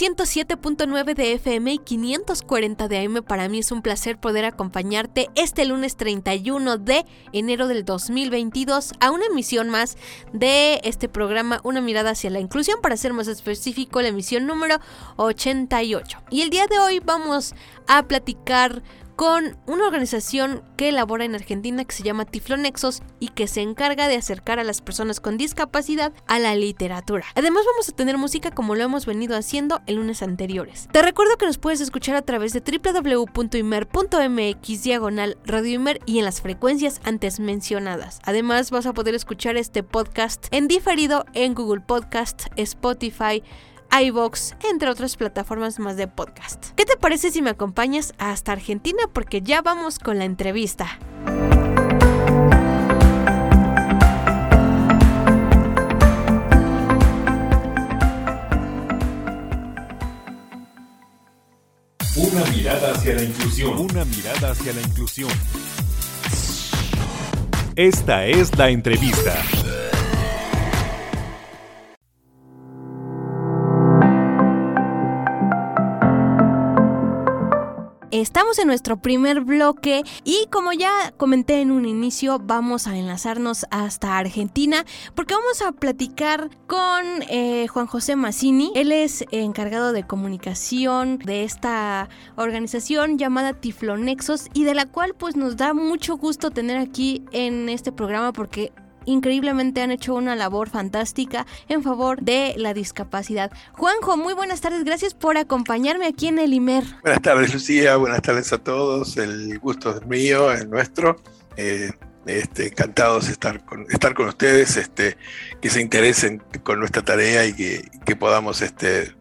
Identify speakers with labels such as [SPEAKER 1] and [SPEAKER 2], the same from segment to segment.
[SPEAKER 1] 107.9 de FM y 540 de AM para mí es un placer poder acompañarte este lunes 31 de enero del 2022 a una emisión más de este programa Una mirada hacia la inclusión para ser más específico la emisión número 88. Y el día de hoy vamos a platicar con una organización que elabora en Argentina que se llama Tiflonexos y que se encarga de acercar a las personas con discapacidad a la literatura. Además vamos a tener música como lo hemos venido haciendo el lunes anteriores. Te recuerdo que nos puedes escuchar a través de www.imer.mx diagonal y en las frecuencias antes mencionadas. Además vas a poder escuchar este podcast en diferido en Google Podcast, Spotify, iVox, entre otras plataformas más de podcast. ¿Qué te parece si me acompañas hasta Argentina? Porque ya vamos con la entrevista.
[SPEAKER 2] Una mirada hacia la inclusión. Una mirada hacia la inclusión. Esta es la entrevista.
[SPEAKER 1] Estamos en nuestro primer bloque y como ya comenté en un inicio, vamos a enlazarnos hasta Argentina porque vamos a platicar con eh, Juan José Massini. Él es encargado de comunicación de esta organización llamada Tiflonexos y de la cual pues nos da mucho gusto tener aquí en este programa porque increíblemente han hecho una labor fantástica en favor de la discapacidad. Juanjo, muy buenas tardes, gracias por acompañarme aquí en el IMER.
[SPEAKER 3] Buenas tardes, Lucía, buenas tardes a todos, el gusto es mío, es nuestro. Eh, este, encantados de estar con, estar con ustedes, este, que se interesen con nuestra tarea y que, podamos este,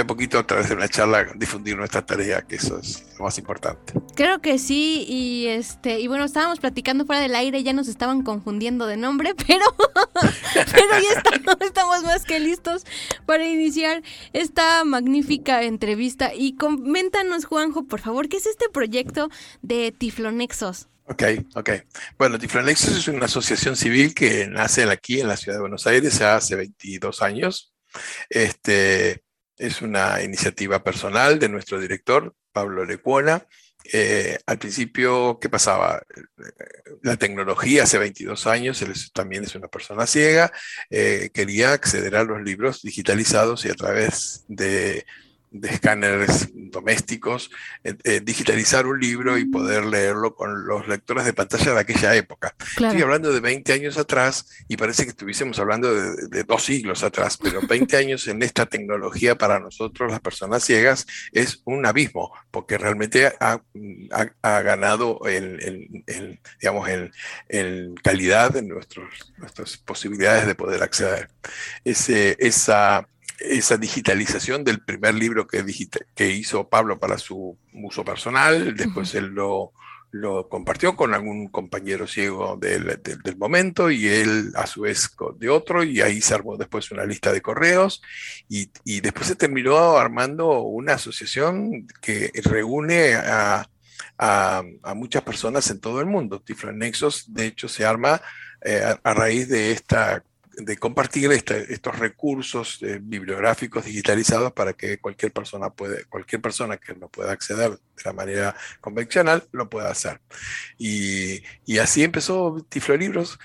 [SPEAKER 3] a poquito a través de una charla difundir nuestra tarea, que eso es lo más importante.
[SPEAKER 1] Creo que sí, y este, y bueno, estábamos platicando fuera del aire, ya nos estaban confundiendo de nombre, pero, pero ya estamos, estamos, más que listos para iniciar esta magnífica entrevista. Y coméntanos, Juanjo, por favor, ¿qué es este proyecto de Tiflonexos?
[SPEAKER 3] Ok, ok. Bueno, Tiflonexos es una asociación civil que nace aquí en la ciudad de Buenos Aires hace 22 años. Este, es una iniciativa personal de nuestro director, Pablo Lecuona. Eh, al principio, ¿qué pasaba? La tecnología hace 22 años, él también es una persona ciega, eh, quería acceder a los libros digitalizados y a través de de escáneres domésticos, eh, eh, digitalizar un libro y poder leerlo con los lectores de pantalla de aquella época. Estoy hablando de 20 años atrás y parece que estuviésemos hablando de, dos siglos atrás, pero 20 años en esta tecnología para nosotros, las personas ciegas, es un abismo, porque realmente ha, ganado el, digamos, en calidad en nuestros, nuestras posibilidades de poder acceder. Ese, esa esa digitalización del primer libro que, que hizo Pablo para su uso personal, después él lo, lo, compartió con algún compañero ciego del, del, momento y él a su vez de otro y ahí se armó después una lista de correos y, y después se terminó armando una asociación que reúne a, a, a muchas personas en todo el mundo. Tiflon Nexos, de hecho, se arma eh, a, a raíz de esta de compartir estos recursos eh, bibliográficos digitalizados para que cualquier persona puede, cualquier persona que no pueda acceder de la manera convencional lo pueda hacer. Y, y así empezó Tiflo Libros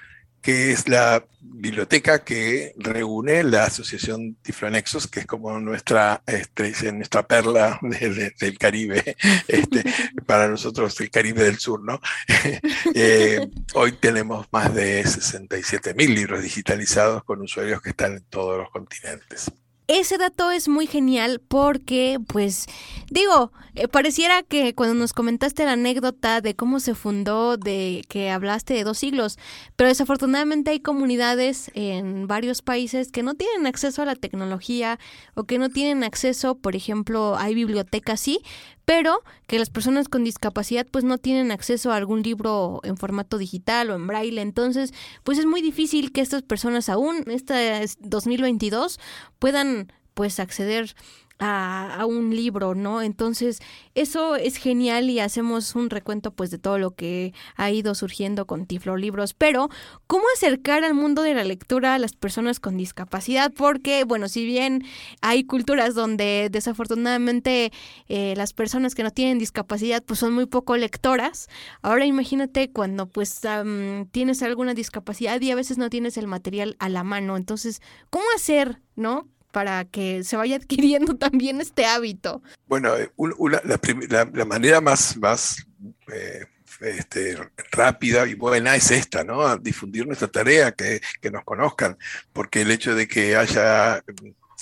[SPEAKER 3] que es la biblioteca que reúne la Asociación Tiflonexos, que es como nuestra, este, nuestra perla del Caribe, este, para nosotros el Caribe del Sur, ¿no? Eh, hoy tenemos más de 67 mil libros digitalizados con usuarios que están en todos los continentes.
[SPEAKER 1] Ese dato es muy genial porque, pues, digo, eh, pareciera que cuando nos comentaste la anécdota de cómo se fundó, de que hablaste de dos siglos, pero desafortunadamente hay comunidades en varios países que no tienen acceso a la tecnología o que no tienen acceso, por ejemplo, hay bibliotecas sí, pero que las personas con discapacidad pues no tienen acceso a algún libro en formato digital o en braille, entonces pues es muy difícil que estas personas aún, este 2022, puedan pues acceder a, un libro, ¿no? Entonces, eso es genial y hacemos un recuento pues de todo lo que ha ido surgiendo con Tiflo Libros. Pero, ¿cómo acercar al mundo de la lectura a las personas con discapacidad? Porque, bueno, si bien hay culturas donde desafortunadamente eh, las personas que no tienen discapacidad pues son muy poco lectoras, ahora imagínate cuando pues tienes alguna discapacidad y a veces no tienes el material a la mano. Entonces, ¿cómo hacer, no? Para que se vaya adquiriendo también este hábito?
[SPEAKER 3] Bueno, eh, la, manera más, eh, este, rápida y buena es esta, ¿no? Difundir nuestra tarea, que nos conozcan, porque el hecho de que haya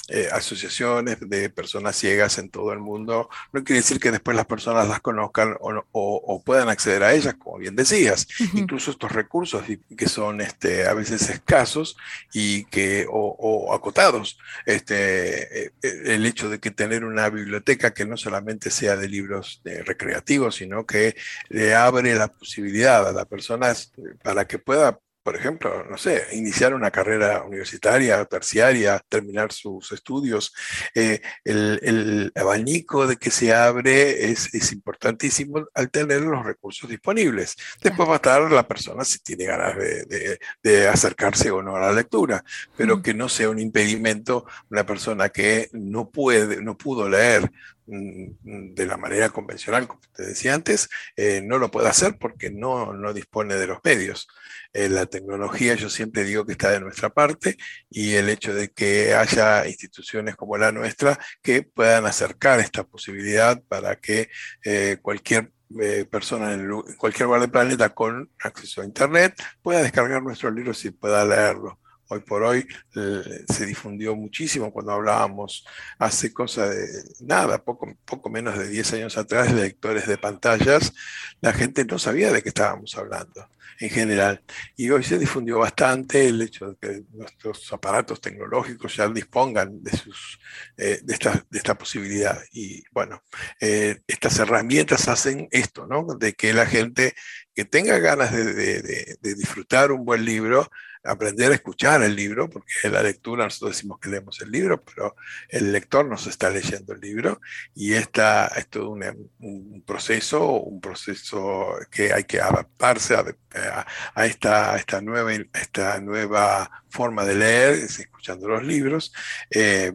[SPEAKER 3] eh, asociaciones de personas ciegas en todo el mundo, no quiere decir que después las personas las conozcan o, puedan acceder a ellas, como bien decías. Incluso estos recursos que son este, a veces escasos y que, o, acotados. Este, eh, eh, el hecho de que tener una biblioteca que no solamente sea de libros recreativos, sino que le abre la posibilidad a las personas para que pueda por ejemplo, no sé, iniciar una carrera universitaria, terciaria, terminar sus estudios, eh, el, abanico de que se abre es, importantísimo al tener los recursos disponibles. Después va a estar la persona si tiene ganas de, acercarse o no a la lectura, pero que no sea un impedimento una persona que no puede, no pudo leer de la manera convencional, como te decía antes, eh, no lo puede hacer porque no, no dispone de los medios. Eh, la tecnología yo siempre digo que está de nuestra parte y el hecho de que haya instituciones como la nuestra que puedan acercar esta posibilidad para que eh, cualquier eh, persona en, cualquier lugar del planeta con acceso a Internet pueda descargar nuestros libros y pueda leerlos hoy por hoy se difundió muchísimo cuando hablábamos hace cosa de nada, poco, poco menos de 10 años atrás, de lectores de pantallas, la gente no sabía de qué estábamos hablando en general. Y hoy se difundió bastante el hecho de que nuestros aparatos tecnológicos ya dispongan de, sus, eh, de, esta, de esta posibilidad. Y bueno, eh, estas herramientas hacen esto, ¿no? De que la gente que tenga ganas de, de disfrutar un buen libro, aprender a escuchar el libro, porque la lectura, nosotros decimos que leemos el libro, pero el lector nos está leyendo el libro y esta, es todo un, proceso, un proceso que hay que adaptarse a, esta, esta, nueva, esta nueva forma de leer, escuchando los libros. Eh,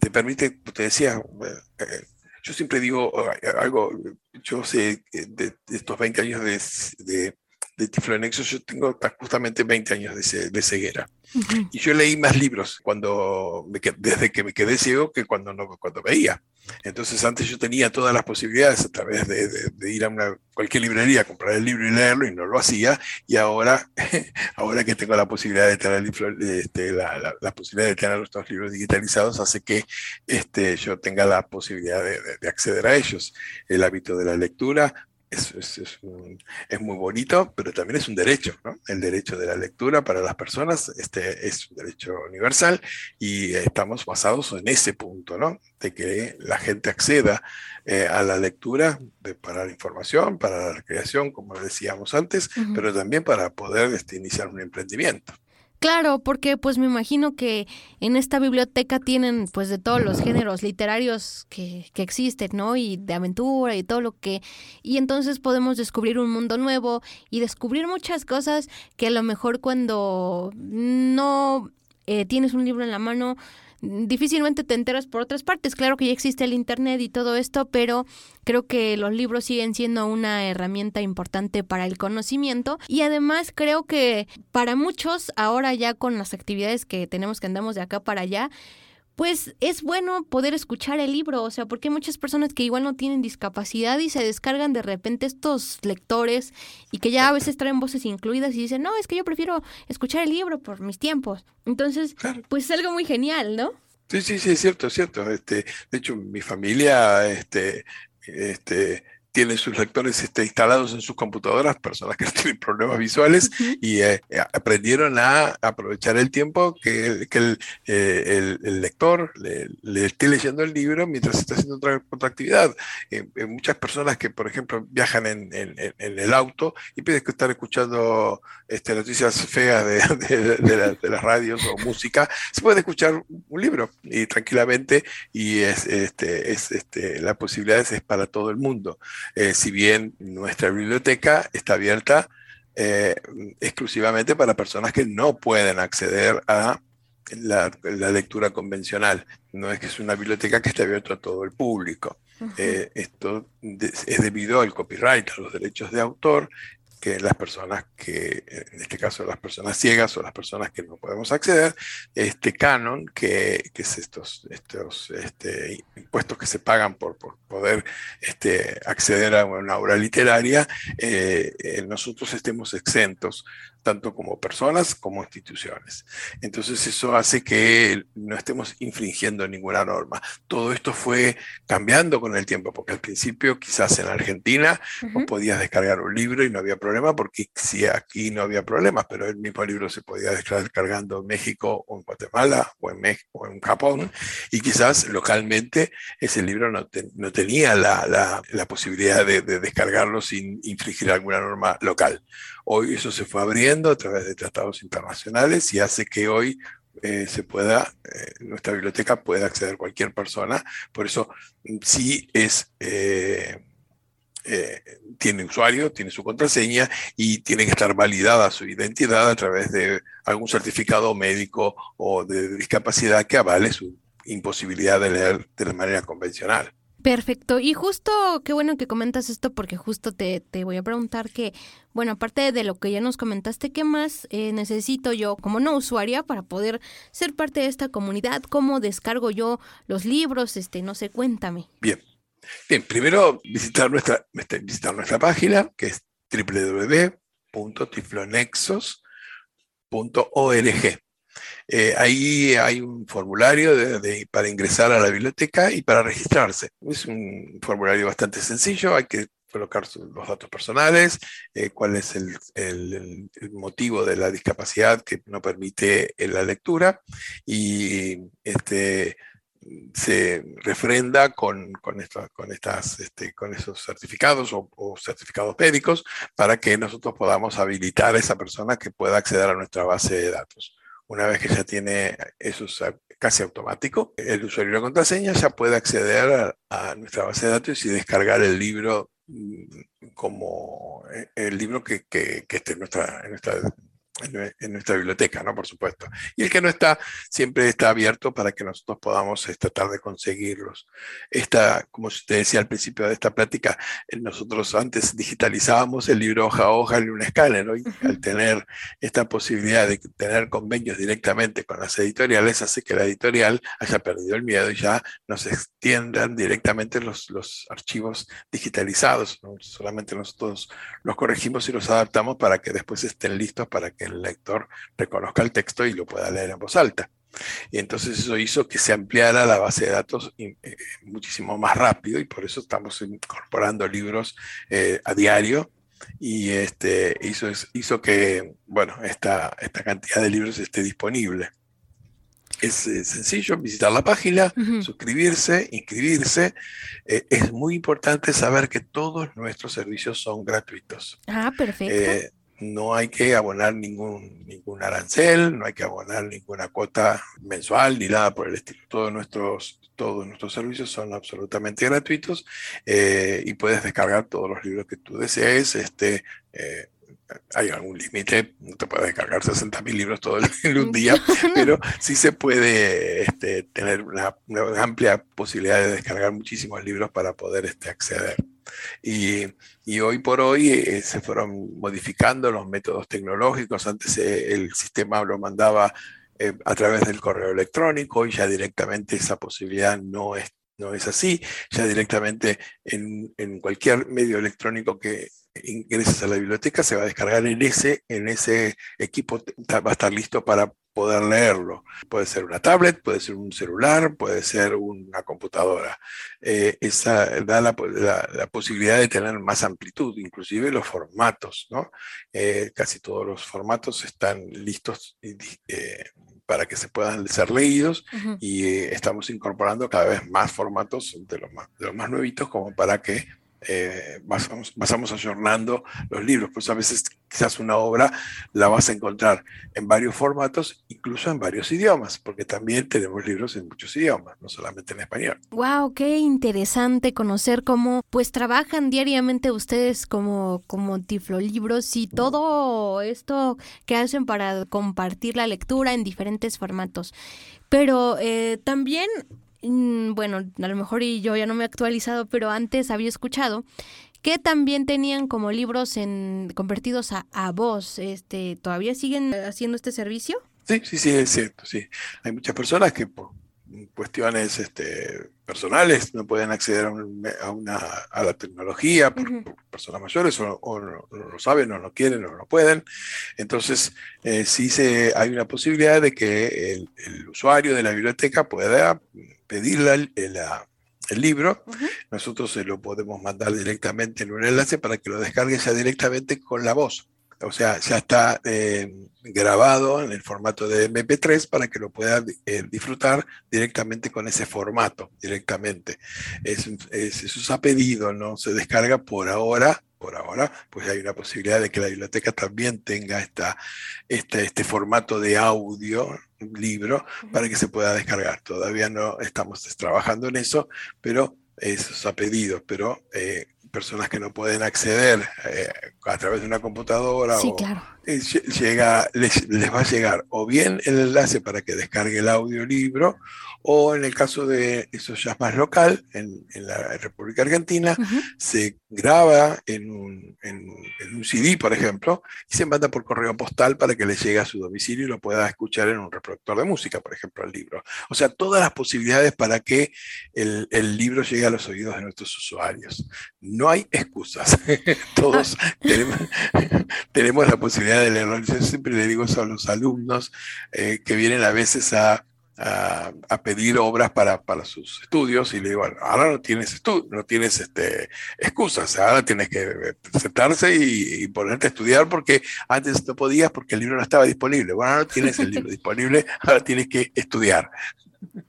[SPEAKER 3] te permite, te decía, eh, yo siempre digo algo, yo sé de, estos 20 años de de Tiflonexo, yo tengo justamente 20 años de, ceguera. Y yo leí más libros cuando desde que me quedé ciego que cuando, no, cuando veía. Entonces antes yo tenía todas las posibilidades a través de, ir a una, cualquier librería, comprar el libro y leerlo y no lo hacía. Y ahora, ahora que tengo la posibilidad de tener, este, la, la, posibilidad de tener estos libros digitalizados hace que este, yo tenga la posibilidad de acceder a ellos. El hábito de la lectura es, es, es, muy bonito, pero también es un derecho, ¿no? El derecho de la lectura para las personas este, es un derecho universal y estamos basados en ese punto, ¿no? De que la gente acceda eh, a la lectura de, para la información, para la recreación, como decíamos antes, pero también para poder este, iniciar un emprendimiento.
[SPEAKER 1] Claro, porque pues me imagino que en esta biblioteca tienen pues de todos los géneros literarios que, que existen, ¿no? Y de aventura y todo lo que... Y entonces podemos descubrir un mundo nuevo y descubrir muchas cosas que a lo mejor cuando no eh, tienes un libro en la mano difícilmente te enteras por otras partes. Claro que ya existe el Internet y todo esto, pero creo que los libros siguen siendo una herramienta importante para el conocimiento y además creo que para muchos ahora ya con las actividades que tenemos que andamos de acá para allá, pues es bueno poder escuchar el libro, o sea, porque hay muchas personas que igual no tienen discapacidad y se descargan de repente estos lectores y que ya a veces traen voces incluidas y dicen, no, es que yo prefiero escuchar el libro por mis tiempos. Entonces, pues es algo muy genial, ¿no?
[SPEAKER 3] Sí, sí, sí, es cierto, es cierto. Este, de hecho, mi familia, este, este, tienen sus lectores este, instalados en sus computadoras, personas que tienen problemas visuales, y eh, eh, aprendieron a aprovechar el tiempo que, el, eh, el, lector le, esté leyendo el libro mientras está haciendo otra, otra actividad. muchas personas que, por ejemplo, viajan en, en, el auto y piden que estar escuchando este, noticias feas de, de, las radios o música, se puede escuchar un libro y tranquilamente, y es, este, es, este, la posibilidad es para todo el mundo. Eh, si bien nuestra biblioteca está abierta eh, exclusivamente para personas que no pueden acceder a la, lectura convencional. No es que es una biblioteca que esté abierta a todo el público. Eh, esto es debido al copyright, a los derechos de autor, que las personas que, en este caso las personas ciegas o las personas que no podemos acceder, este canon, que, que es estos, estos este, impuestos que se pagan por, por poder este, acceder a una obra literaria, eh, eh, nosotros estemos exentos tanto como personas como instituciones. Entonces eso hace que no estemos infringiendo ninguna norma. Todo esto fue cambiando con el tiempo, porque al principio quizás en Argentina podías descargar un libro y no había problema, porque sí, aquí no había problemas, pero el mismo libro se podía descargando en México o en Guatemala o en, México, o en Japón, y quizás localmente ese libro no, no tenía la, la, posibilidad de, de descargarlo sin infringir alguna norma local. Hoy eso se fue abriendo a través de tratados internacionales y hace que hoy eh, se pueda, eh, nuestra biblioteca pueda acceder cualquier persona. Por eso mm, sí es, eh, tiene usuario, tiene su contraseña y tiene que estar validada su identidad a través de algún certificado médico o de discapacidad que avale su imposibilidad de leer de la manera convencional.
[SPEAKER 1] Perfecto. Y justo, qué bueno que comentas esto porque justo te, te voy a preguntar que, bueno, aparte de lo que ya nos comentaste, ¿qué más eh, necesito yo como no usuaria para poder ser parte de esta comunidad? ¿Cómo descargo yo los libros? Este, no sé, cuéntame.
[SPEAKER 3] Bien. Bien, primero visitar nuestra, este, visitar nuestra página que es www.tiflonexos.org. Eh, ahí hay un formulario para ingresar a la biblioteca y para registrarse. Es un formulario bastante sencillo, hay que colocar los datos personales, eh, cuál es el, motivo de la discapacidad que no permite la lectura y este, se refrenda con, con, con, estas, este, con esos certificados o, o, certificados médicos para que nosotros podamos habilitar a esa persona que pueda acceder a nuestra base de datos. Una vez que ya tiene eso casi automático, el usuario y la contraseña ya puede acceder a, nuestra base de datos y descargar el libro mm, como eh, el libro que, que, esté en nuestra, en nuestra en, nuestra biblioteca, ¿no? Por supuesto. Y el que no está, siempre está abierto para que nosotros podamos eh, tratar de conseguirlos. Esta, como usted decía al principio de esta plática, eh, nosotros antes digitalizábamos el libro hoja a hoja en un escáner, ¿no? Y al tener esta posibilidad de tener convenios directamente con las editoriales, hace que la editorial haya perdido el miedo y ya nos extiendan directamente los, los archivos digitalizados. Solamente nosotros los corregimos y los adaptamos para que después estén listos para que el lector reconozca el texto y lo pueda leer en voz alta. Y entonces eso hizo que se ampliara la base de datos eh, muchísimo más rápido y por eso estamos incorporando libros eh, a diario y este, hizo, hizo que bueno, esta, esta cantidad de libros esté disponible. Es eh, sencillo visitar la página, suscribirse, inscribirse. es muy importante saber que todos nuestros servicios son gratuitos.
[SPEAKER 1] Ah, perfecto
[SPEAKER 3] no hay que abonar ningún, ningún arancel, no hay que abonar ninguna cuota mensual ni nada por el estilo. Todos nuestros, todos nuestros servicios son absolutamente gratuitos eh, y puedes descargar todos los libros que tú desees. Este, eh, hay algún límite, no te puedes descargar 60.000 libros todo en un día, pero sí se puede este, tener una, amplia posibilidad de descargar muchísimos libros para poder este, acceder. Y, y, hoy por hoy eh, se fueron modificando los métodos tecnológicos. Antes eh, el sistema lo mandaba eh, a través del correo electrónico y ya directamente esa posibilidad no es, no es así. Ya directamente en, en cualquier medio electrónico que ingreses a la biblioteca se va a descargar en ese, en ese equipo, va a estar listo para poder leerlo. Puede ser una tablet, puede ser un celular, puede ser una computadora. Eh, esa da la, posibilidad de tener más amplitud, inclusive los formatos, ¿no? Eh, casi todos los formatos están listos eh, para que se puedan ser leídos y estamos incorporando cada vez más formatos de los más, de los más nuevitos como para que eh, vamos, vamos ayornando los libros, pues a veces quizás una obra la vas a encontrar en varios formatos, incluso en varios idiomas, porque también tenemos libros en muchos idiomas, no solamente en español.
[SPEAKER 1] Wow, qué interesante conocer cómo pues trabajan diariamente ustedes como como tiflolibros y todo esto que hacen para compartir la lectura en diferentes formatos. Pero eh, también bueno, a lo mejor y yo ya no me he actualizado, pero antes había escuchado que también tenían como libros en convertidos a, a voz. Este, ¿Todavía siguen haciendo este servicio?
[SPEAKER 3] Sí, sí, sí, es cierto, sí. Hay muchas personas que por cuestiones este, personales no pueden acceder a, una, a la tecnología por, personas mayores o, no, lo saben o no quieren o no pueden. Entonces, eh, sí se, hay una posibilidad de que el, el usuario de la biblioteca pueda pedirle el, el libro, nosotros se lo podemos mandar directamente en un enlace para que lo descargue ya directamente con la voz. O sea, ya está eh, grabado en el formato de MP3 para que lo pueda eh, disfrutar directamente con ese formato, directamente. Es, eso se ha pedido, no se descarga por ahora por ahora, pues hay una posibilidad de que la biblioteca también tenga esta, este, este formato de audio, libro, para que se pueda descargar. Todavía no estamos trabajando en eso, pero eso se ha pedido, pero eh, personas que no pueden acceder eh, a través de una computadora o, eh, llega, les, va a llegar o bien el enlace para que descargue el audiolibro o en el caso de eso ya es más local, en, la República Argentina, se graba en un, en, un, CD, por ejemplo, y se manda por correo postal para que le llegue a su domicilio y lo pueda escuchar en un reproductor de música, por ejemplo, el libro. O sea, todas las posibilidades para que el, el libro llegue a los oídos de nuestros usuarios. No hay excusas. Todos tenemos, tenemos la posibilidad de leerlo. Yo siempre le digo eso a los alumnos eh, que vienen a veces a, a, pedir obras para, para, sus estudios y le digo, ahora no tienes no tienes este, excusas, ahora tienes que sentarse y, ponerte a estudiar porque antes no podías porque el libro no estaba disponible. Bueno, ahora no tienes el libro disponible, ahora tienes que estudiar.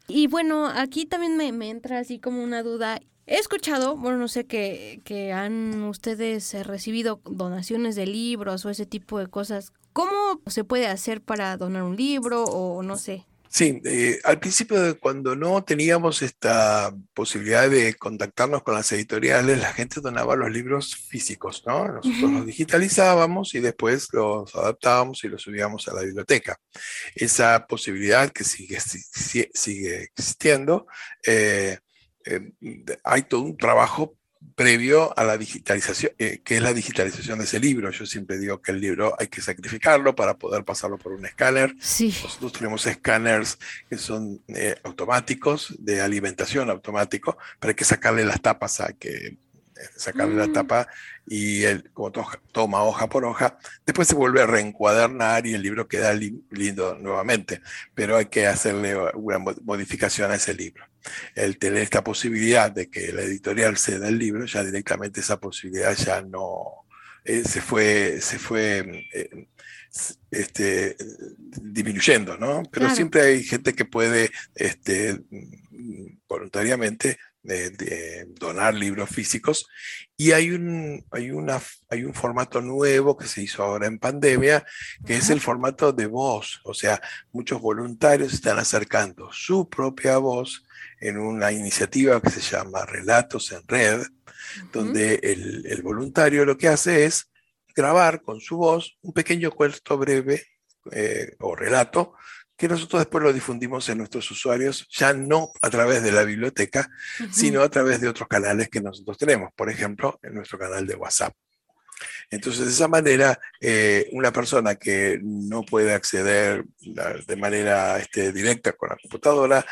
[SPEAKER 1] Y bueno, aquí también me, me entra así como una duda. He escuchado, bueno, no sé, que, que han ustedes eh, recibido donaciones de libros o ese tipo de cosas. ¿Cómo se puede hacer para donar un libro o no sé?
[SPEAKER 3] Sí, eh, al principio cuando no teníamos esta posibilidad de contactarnos con las editoriales, la gente donaba los libros físicos, ¿no? Nosotros los digitalizábamos y después los adaptábamos y los subíamos a la biblioteca. Esa posibilidad que sigue, sigue existiendo, eh, eh, hay todo un trabajo previo a la digitalización, eh, que es la digitalización de ese libro. Yo siempre digo que el libro hay que sacrificarlo para poder pasarlo por un escáner.
[SPEAKER 1] Sí.
[SPEAKER 3] Nosotros tenemos escáneres que son eh, automáticos, de alimentación automático, pero hay que sacarle las tapas a que sacarle la mm. tapa y él como toma hoja por hoja, después se vuelve a reencuadernar y el libro queda lindo nuevamente, pero hay que hacerle una modificación a ese libro. El tener esta posibilidad de que la editorial ceda el libro, ya directamente esa posibilidad ya no eh, se fue, se fue eh, este, disminuyendo, ¿no? Pero siempre hay gente que puede este, voluntariamente de, donar libros físicos. Y hay un, hay, una, hay un formato nuevo que se hizo ahora en pandemia, que es el formato de voz, o sea, muchos voluntarios están acercando su propia voz en una iniciativa que se llama Relatos en Red, donde el, el voluntario lo que hace es grabar con su voz un pequeño cuento breve eh, o relato que nosotros después lo difundimos en nuestros usuarios, ya no a través de la biblioteca, sino a través de otros canales que nosotros tenemos, por ejemplo, en nuestro canal de WhatsApp. Entonces, de esa manera, eh, una persona que no puede acceder de manera este, directa con la computadora,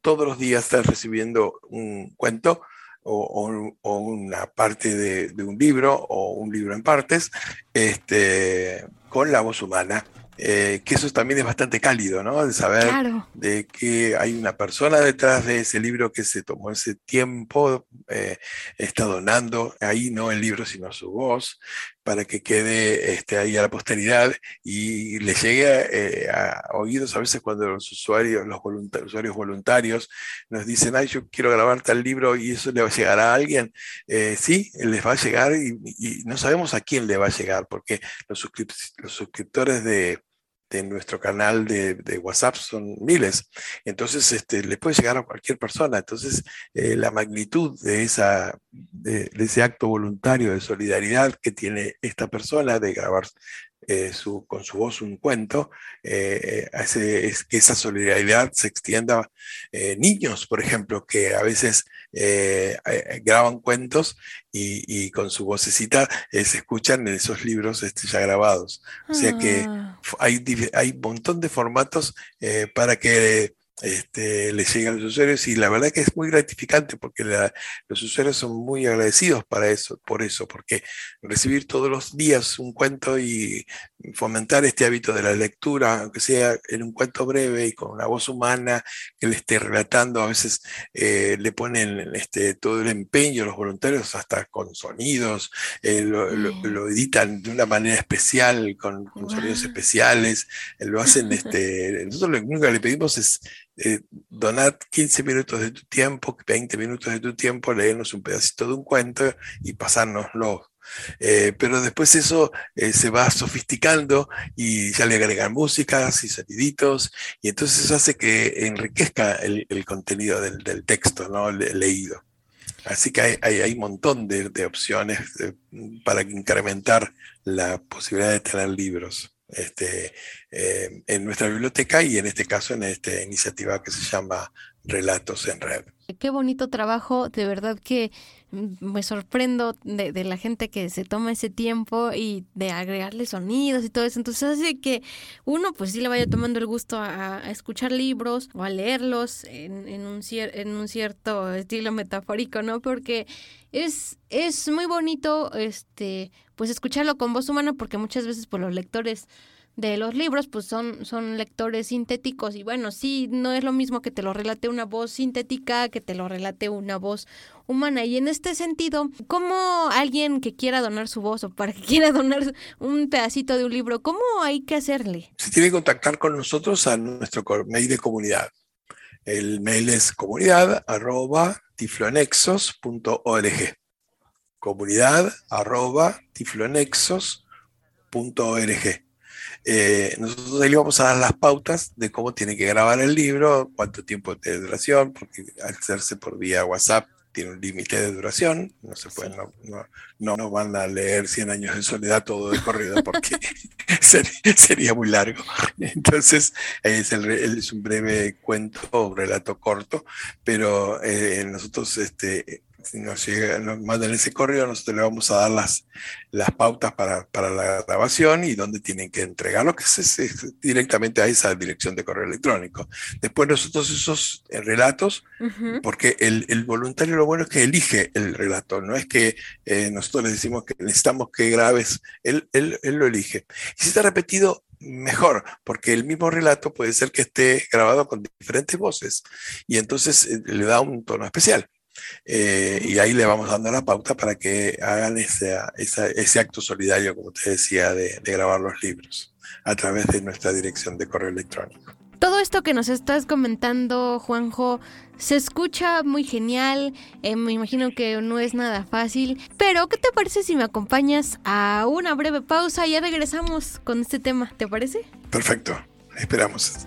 [SPEAKER 3] todos los días está recibiendo un cuento o, una parte de, un libro o un libro en partes este, con la voz humana eh, que eso también es bastante cálido, ¿no? De saber de que hay una persona detrás de ese libro que se tomó ese tiempo, eh, está donando ahí no el libro, sino su voz, para que quede este, ahí a la posteridad y le llegue eh, a oídos a veces cuando los usuarios, los usuarios voluntarios nos dicen, ay, yo quiero grabar tal libro y eso le va a llegar a alguien. sí, les va a llegar y, no sabemos a quién le va a llegar, porque los, los suscriptores de, en nuestro canal de, WhatsApp son miles. Entonces, este, le puede llegar a cualquier persona. Entonces, eh, la magnitud de, esa, de, ese acto voluntario de solidaridad que tiene esta persona de grabar eh, su, con su voz un cuento, eh, hace es que esa solidaridad se extienda a niños, por ejemplo, que a veces graban cuentos y, con su vocecita se escuchan en esos libros este, ya grabados. O sea que ah. hay, hay un montón de formatos para que este, le llegan los usuarios y la verdad que es muy gratificante porque los usuarios son muy agradecidos para eso, por eso, porque recibir todos los días un cuento y fomentar este hábito de la lectura, aunque sea en un cuento breve y con una voz humana que le esté relatando, a veces eh, le ponen este, todo el empeño, los voluntarios hasta con sonidos, eh, lo, editan de una manera especial, con, sonidos especiales, eh, lo hacen, este, nosotros lo que le pedimos es eh, donar 15 minutos de tu tiempo, 20 minutos de tu tiempo, leernos un pedacito de un cuento y pasárnoslo. Eh, pero después eso eh, se va sofisticando y ya le agregan músicas y soniditos y entonces eso hace que enriquezca el, contenido del, texto ¿no? leído. Así que hay, hay, un montón de, de opciones para incrementar la posibilidad de tener libros este, eh, en nuestra biblioteca y en este caso en esta iniciativa que se llama Relatos en Red.
[SPEAKER 1] Qué bonito trabajo, de verdad que me sorprendo de, la gente que se toma ese tiempo y de agregarle sonidos y todo eso. Entonces hace que uno pues sí le vaya tomando el gusto a, escuchar libros o a leerlos en, en, un, en un cierto estilo metafórico, ¿no? Porque es, es muy bonito este pues escucharlo con voz humana porque muchas veces por pues, los lectores de los libros, pues son, son lectores sintéticos y bueno, sí, no es lo mismo que te lo relate una voz sintética que te lo relate una voz humana. Y en este sentido, ¿cómo alguien que quiera donar su voz o para que quiera donar un pedacito de un libro, cómo hay que hacerle?
[SPEAKER 3] Se tiene que contactar con nosotros a nuestro mail de comunidad. El mail es comunidad arroba. Comunidad arroba tiflonexos.org. Eh, nosotros ahí vamos a dar las pautas de cómo tiene que grabar el libro, cuánto tiempo de duración, porque al hacerse por vía WhatsApp tiene un límite de duración, no se puede, no, no, van a leer 100 años de soledad todo de corrido porque sería, muy largo. Entonces es, es un breve cuento o relato corto, pero eh, nosotros este, si nos, llega, nos mandan ese correo, nosotros le vamos a dar las, las pautas para, para la grabación y dónde tienen que entregarlo, que es, directamente a esa dirección de correo electrónico. Después nosotros esos eh, relatos, porque el, el, voluntario lo bueno es que elige el relato, no es que eh, nosotros le decimos que necesitamos que grabes, él, él, él lo elige. Y si está repetido, mejor, porque el mismo relato puede ser que esté grabado con diferentes voces y entonces eh, le da un tono especial. Eh, y ahí le vamos dando la pauta para que hagan ese, ese acto solidario, como te decía, de, grabar los libros a través de nuestra dirección de correo electrónico.
[SPEAKER 1] Todo esto que nos estás comentando, Juanjo, se escucha muy genial, eh, me imagino que no es nada fácil, pero ¿qué te parece si me acompañas a una breve pausa y ya regresamos con este tema? ¿Te parece?
[SPEAKER 3] Perfecto, esperamos.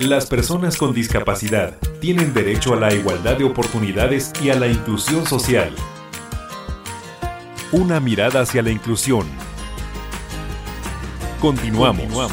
[SPEAKER 2] Las personas con discapacidad tienen derecho a la igualdad de oportunidades y a la inclusión social. Una mirada hacia la inclusión. Continuamos.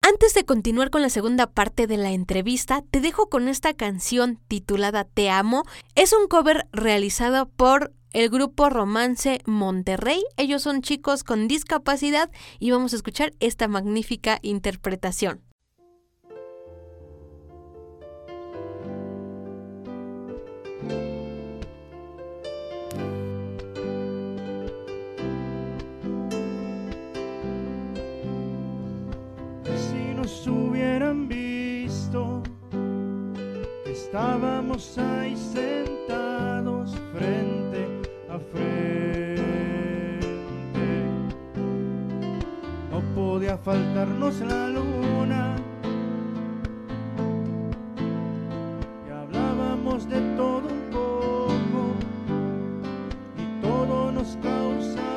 [SPEAKER 1] Antes de continuar con la segunda parte de la entrevista, te dejo con esta canción titulada Te amo. Es un cover realizado por el grupo Romance Monterrey. Ellos son chicos con discapacidad y vamos a escuchar esta magnífica interpretación.
[SPEAKER 4] Si nos hubieran visto, estábamos ahí sentados frente a frente. No podía faltarnos la luna. Y hablábamos de todo un poco y todo nos causaba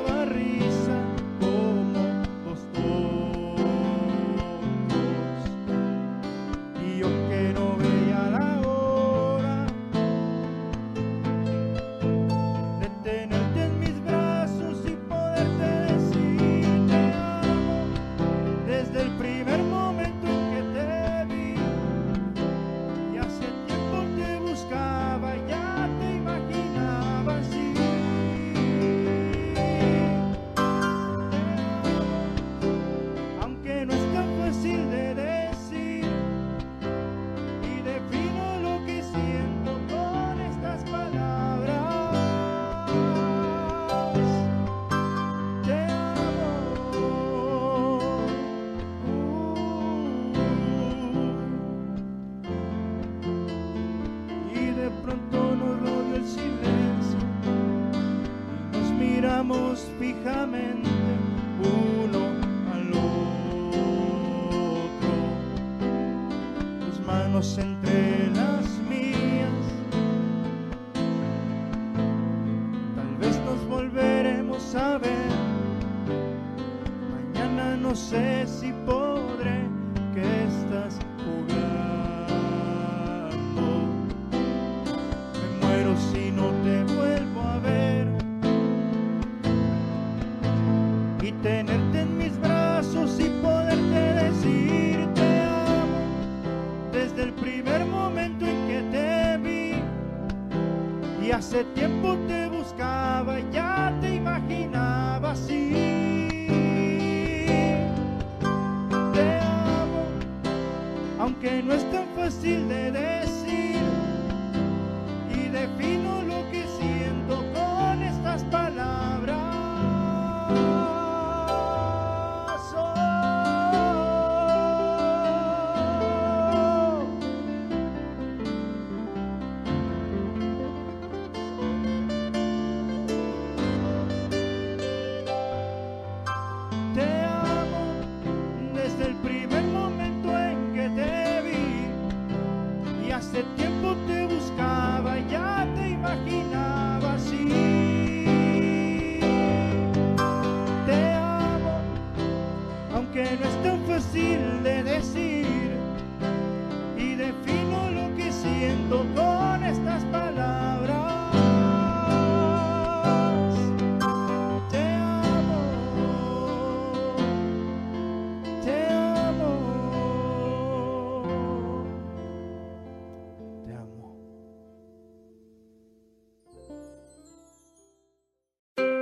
[SPEAKER 4] hace tiempo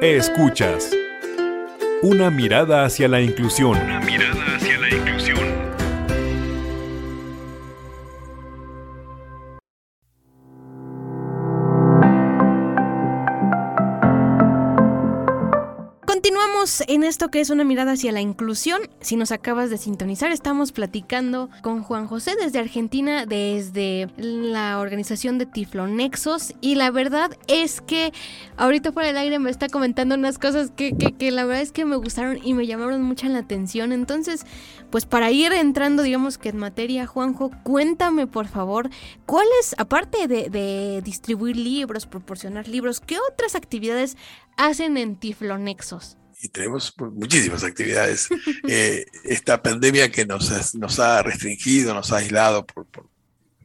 [SPEAKER 2] Escuchas. Una mirada hacia la inclusión.
[SPEAKER 5] mirada
[SPEAKER 1] En esto que es una mirada hacia la inclusión. Si nos acabas de sintonizar, estamos platicando con Juan José desde Argentina, desde la organización de Tiflonexos. Y la verdad es que ahorita por el aire me está comentando unas cosas que, que, que la verdad es que me gustaron y me llamaron mucho la atención. Entonces, pues para ir entrando, digamos que en materia, Juanjo, cuéntame por favor, ¿cuáles, aparte de, de distribuir libros, proporcionar libros, qué otras actividades hacen en Tiflonexos?
[SPEAKER 3] Y tenemos mu- muchísimas actividades. Eh, esta pandemia que nos, ha- nos ha restringido, nos ha aislado por, por-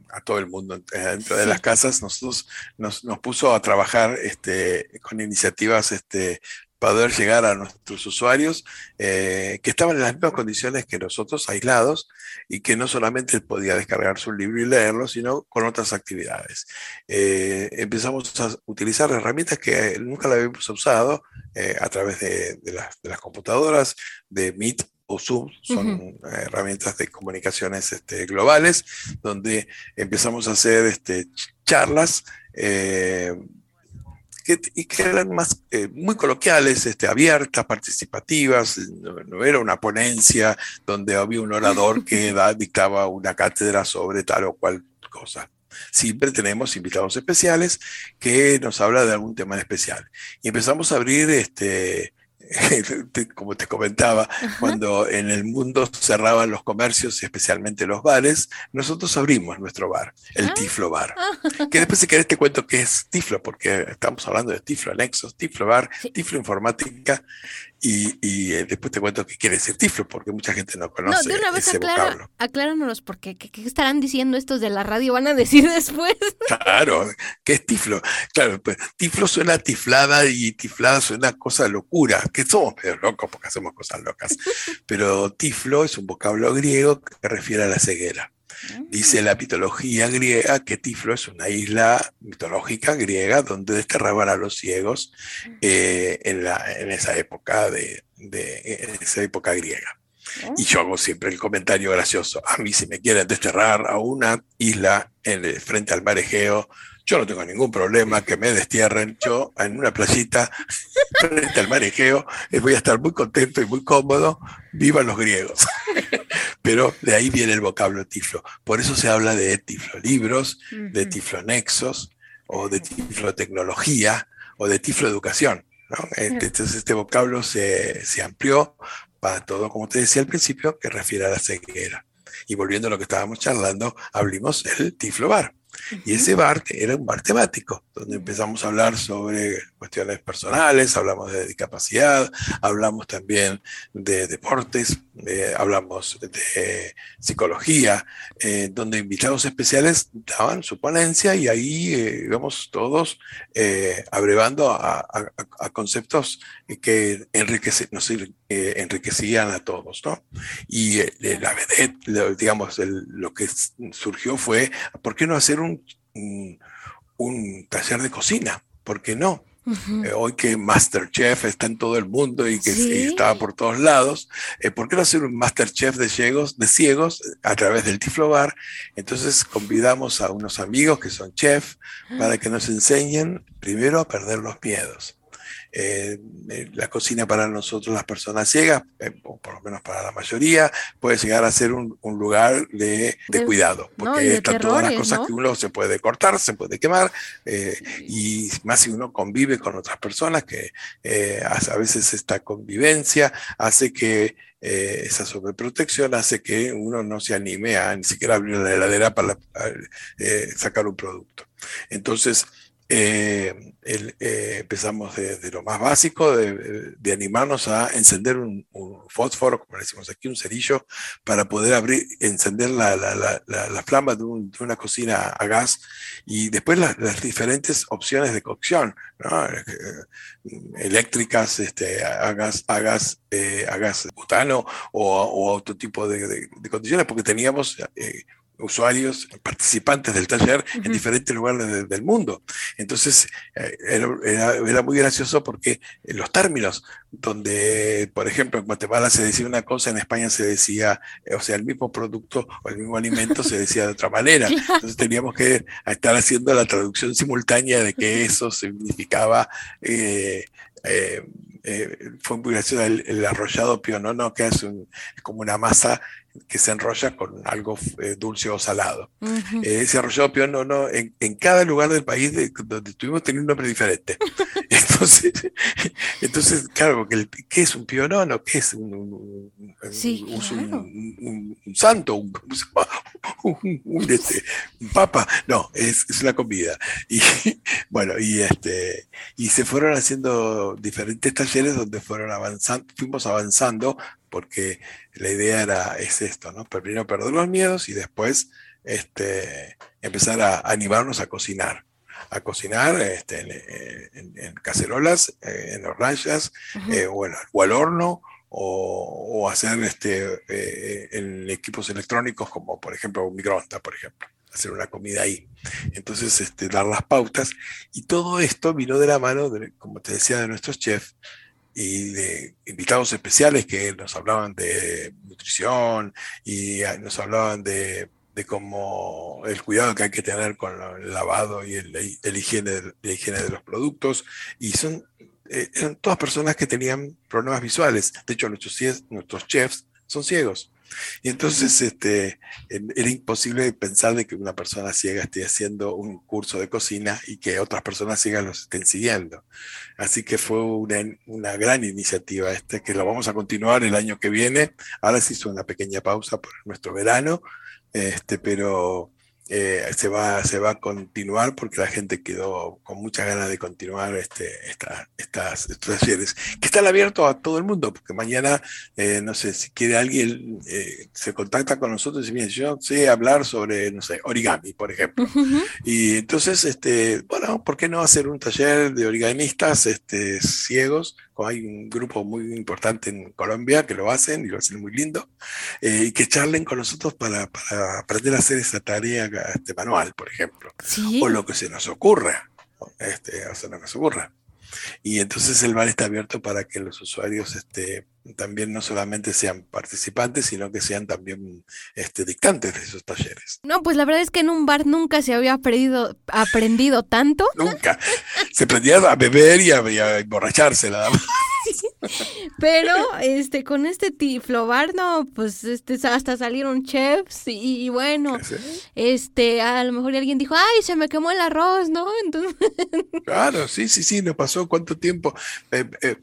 [SPEAKER 3] a todo el mundo dentro de
[SPEAKER 1] Sí.
[SPEAKER 3] las casas, nosotros nos, nos puso a trabajar este, con iniciativas este, para poder llegar a nuestros usuarios eh, que estaban en las mismas condiciones que nosotros, aislados, y que no solamente podía descargar su libro y leerlo, sino con otras actividades. Eh, empezamos a utilizar herramientas que nunca la habíamos usado eh, a través de, de las, de las computadoras, de Meet o Zoom, son eh, herramientas de comunicaciones este, globales, donde empezamos a hacer este, ch- charlas eh, que, y que eran más eh, muy coloquiales, este, abiertas, participativas, no, no, era una ponencia donde había un orador que da, dictaba una cátedra sobre tal o cual cosa. Siempre tenemos invitados especiales que nos habla de algún tema en especial. Y empezamos a abrir este, como te comentaba, cuando en el mundo cerraban los comercios, especialmente los bares, nosotros abrimos nuestro bar, el
[SPEAKER 1] Ah.
[SPEAKER 3] Tiflo Bar. Que después si querés te cuento qué es Tiflo, porque estamos hablando de Tiflo Nexos, Tiflo Bar,
[SPEAKER 1] Sí.
[SPEAKER 3] Tiflo Informática, y, y, eh, después te cuento qué quiere decir Tiflo, porque mucha gente no
[SPEAKER 1] No,
[SPEAKER 3] conoce
[SPEAKER 1] de una vez
[SPEAKER 3] ese
[SPEAKER 1] aclara,
[SPEAKER 3] vocablo.
[SPEAKER 1] acláranos, porque ¿qué, qué estarán diciendo estos de la radio? ¿Van a decir después?
[SPEAKER 3] Claro, ¿qué es tiflo? Claro, pues tiflo suena a tiflada y tiflada suena a cosa locura, que somos medio locos porque hacemos cosas locas. Pero tiflo es un vocablo griego que refiere a la ceguera. Dice la mitología griega que Tiflo es una isla mitológica griega donde desterraban a los ciegos eh, en, esa época de, esa época griega. Y yo hago siempre el comentario gracioso. A mí si me quieren desterrar a una isla en frente al mar Egeo, yo no tengo ningún problema que me destierren. Yo en una playita frente al mar Egeo eh, voy a estar muy contento y muy cómodo. Vivan los griegos. Pero de ahí viene el vocablo tiflo. Por eso se habla de tiflo libros, de
[SPEAKER 1] Ujú.
[SPEAKER 3] tiflo nexos, o de tiflo tecnología, o de tiflo educación. ¿no? Este- Entonces este vocablo se, se amplió para todo, como te decía al principio, que refiere a la ceguera. Y volviendo a lo que estábamos charlando, abrimos el Tiflo Bar. Y ese bar era un bar temático, donde empezamos a hablar sobre cuestiones personales, hablamos de discapacidad, hablamos también de deportes, eh, hablamos de psicología, eh, donde invitados especiales daban su ponencia y ahí eh, íbamos todos eh, abrevando a, conceptos que nos enriquecían a todos, ¿no? Y la vedette, digamos, lo que surgió fue, ¿por qué no hacer un, un taller de cocina? ¿Por qué no? Eh, hoy que Masterchef está en todo el mundo y que
[SPEAKER 1] Sí.
[SPEAKER 3] y está por todos lados, eh, ¿por qué no hacer un Masterchef de ciegos, de ciegos a través del Tiflo Bar? Entonces convidamos a unos amigos que son chef para que nos enseñen primero a perder los miedos. Eh, eh, la cocina para nosotros, las personas ciegas, eh, o por lo menos para la mayoría, puede llegar a ser un, un lugar de, de
[SPEAKER 1] De-
[SPEAKER 3] cuidado,
[SPEAKER 1] no,
[SPEAKER 3] porque
[SPEAKER 1] de
[SPEAKER 3] están todas las
[SPEAKER 1] terrores,
[SPEAKER 3] cosas
[SPEAKER 1] ¿no?
[SPEAKER 3] que uno se puede cortar, se puede quemar, eh, y más si uno convive con otras personas, que eh, a veces esta convivencia hace que eh, esa sobreprotección hace que uno no se anime a ni siquiera abrir la heladera para eh, sacar un producto. Entonces, eh, el- eh, empezamos de, de lo más básico, de, de animarnos a encender un, un fósforo, como decimos aquí, un cerillo, para poder abrir, encender la, la- la- la- la flama de, un- de una cocina a gas y después las, las diferentes opciones de cocción, ¿no? Eh, eléctricas, este, a gas, a gas, eh, a gas butano o, o otro tipo de condiciones, porque teníamos eh, usuarios, participantes del taller en diferentes lugares de- del mundo. Entonces, eh, era, muy gracioso porque los términos, donde, por ejemplo, en Guatemala se decía una cosa, en España se decía, eh, o sea, el mismo producto o el mismo alimento se decía de otra manera. Entonces teníamos que estar haciendo la traducción simultánea de que eso significaba... eh, fue muy gracioso el, el arrollado pionono, que es, un- es como una masa que se enrolla con algo eh, dulce o salado.
[SPEAKER 1] Ujú.
[SPEAKER 3] Eh, ese arrollado pionono, en, en cada lugar del país de- donde estuvimos tenía un nombre diferente. Entonces, entonces claro, porque el- ¿qué es un pionono? ¿Qué es un, un-
[SPEAKER 1] Sí,
[SPEAKER 3] un-
[SPEAKER 1] claro.
[SPEAKER 3] un- un santo? Un, este, papa? No, es, es una comida. Y bueno, y este, y se fueron haciendo diferentes talleres donde fueron avanzando, fuimos avanzando porque la idea era, es esto, ¿no? Primero perder los miedos y después este, empezar a animarnos a cocinar. A cocinar este, en, en- en cacerolas, eh, en hornallas, eh, bueno, o al horno, o, o hacer este, eh, en equipos electrónicos como por ejemplo un microondas, por ejemplo, hacer una comida ahí. Entonces, este, dar las pautas. Y todo esto vino de la mano, de, como te decía, de nuestros chefs y de invitados especiales que nos hablaban de nutrición y ah, nos hablaban de, de cómo el cuidado que hay que tener con el lavado y el, higiene, la higiene de los productos. Y son, eh, eran todas personas que tenían problemas visuales. De hecho, nuestros, nuestros chefs son ciegos. Y entonces este, era imposible pensar de que una persona ciega esté haciendo un curso de cocina y que otras personas ciegas los estén siguiendo. Así que fue una, una gran iniciativa esta, que la vamos a continuar el año que viene. Ahora se hizo una pequeña pausa por nuestro verano, este, pero eh, se, va, se va a continuar porque la gente quedó con muchas ganas de continuar este, esta- estas, estos talleres, que están abiertos a todo el mundo, porque mañana, eh, no sé, si quiere alguien, eh, se contacta con nosotros y dice, "Mire, yo sé hablar sobre, no sé, origami, por ejemplo. Y entonces, este, bueno, ¿por qué no hacer un taller de origanistas este, ciegos? Hay un grupo muy importante en Colombia que lo hacen y lo hacen muy lindo, eh, y que charlen con nosotros para, para aprender a hacer esa tarea este, manual, por ejemplo,
[SPEAKER 1] Sí.
[SPEAKER 3] o lo que se nos ocurra, este, o se ocurra. Y entonces el bar está abierto para que los usuarios este, también no solamente sean participantes, sino que sean también este, dictantes de esos talleres.
[SPEAKER 1] No, pues la verdad es que en un bar nunca se había aprendido, aprendido tanto.
[SPEAKER 3] Nunca. Se prendía a beber y a, y a emborracharse nada más.
[SPEAKER 1] Pero este con este tiflobar, no, pues este hasta salieron chefs y, y bueno, este a lo mejor alguien dijo, ay, se me quemó el arroz, ¿no? Entonces,
[SPEAKER 3] Claro, sí, sí, sí, nos pasó cuánto tiempo. Eh, eh,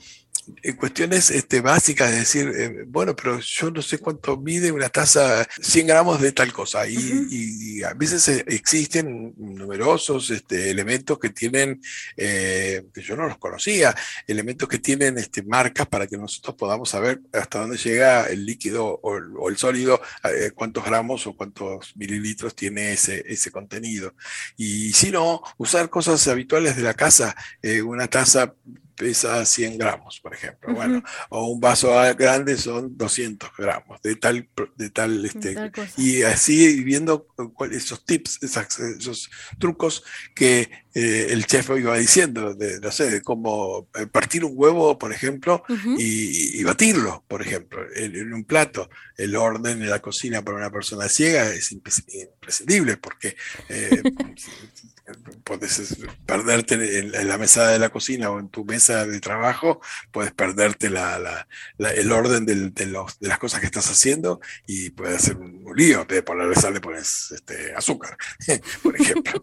[SPEAKER 3] cuestiones este, básicas, es decir, eh, bueno, pero yo no sé cuánto mide una taza, 100 gramos de tal cosa, y,
[SPEAKER 1] Ujú.
[SPEAKER 3] y- y a veces existen numerosos este, elementos que tienen, eh, que yo no los conocía, elementos que tienen este, marcas para que nosotros podamos saber hasta dónde llega el líquido o el, o el sólido, eh, cuántos gramos o cuántos mililitros tiene ese, ese contenido. Y si no, usar cosas habituales de la casa, eh, una taza pesa 100 gramos, por ejemplo, bueno, o un vaso grande son 200 gramos de tal, de tal, este,
[SPEAKER 1] tal
[SPEAKER 3] y así viendo cuál- esos tips, esas- esos trucos que eh, el chef iba diciendo, de, no sé, de cómo eh, partir un huevo, por ejemplo, y, y batirlo, por ejemplo, en, en un plato. El orden en la cocina para una persona ciega es impres- imprescindible porque eh, puedes perderte en, en la mesada de la cocina o en tu mesa de trabajo, puedes perderte la, la- la- el orden del- de, los- de las cosas que estás haciendo y puede hacer un, un lío. En vez de ponerle sal, le pones este, azúcar, por ejemplo.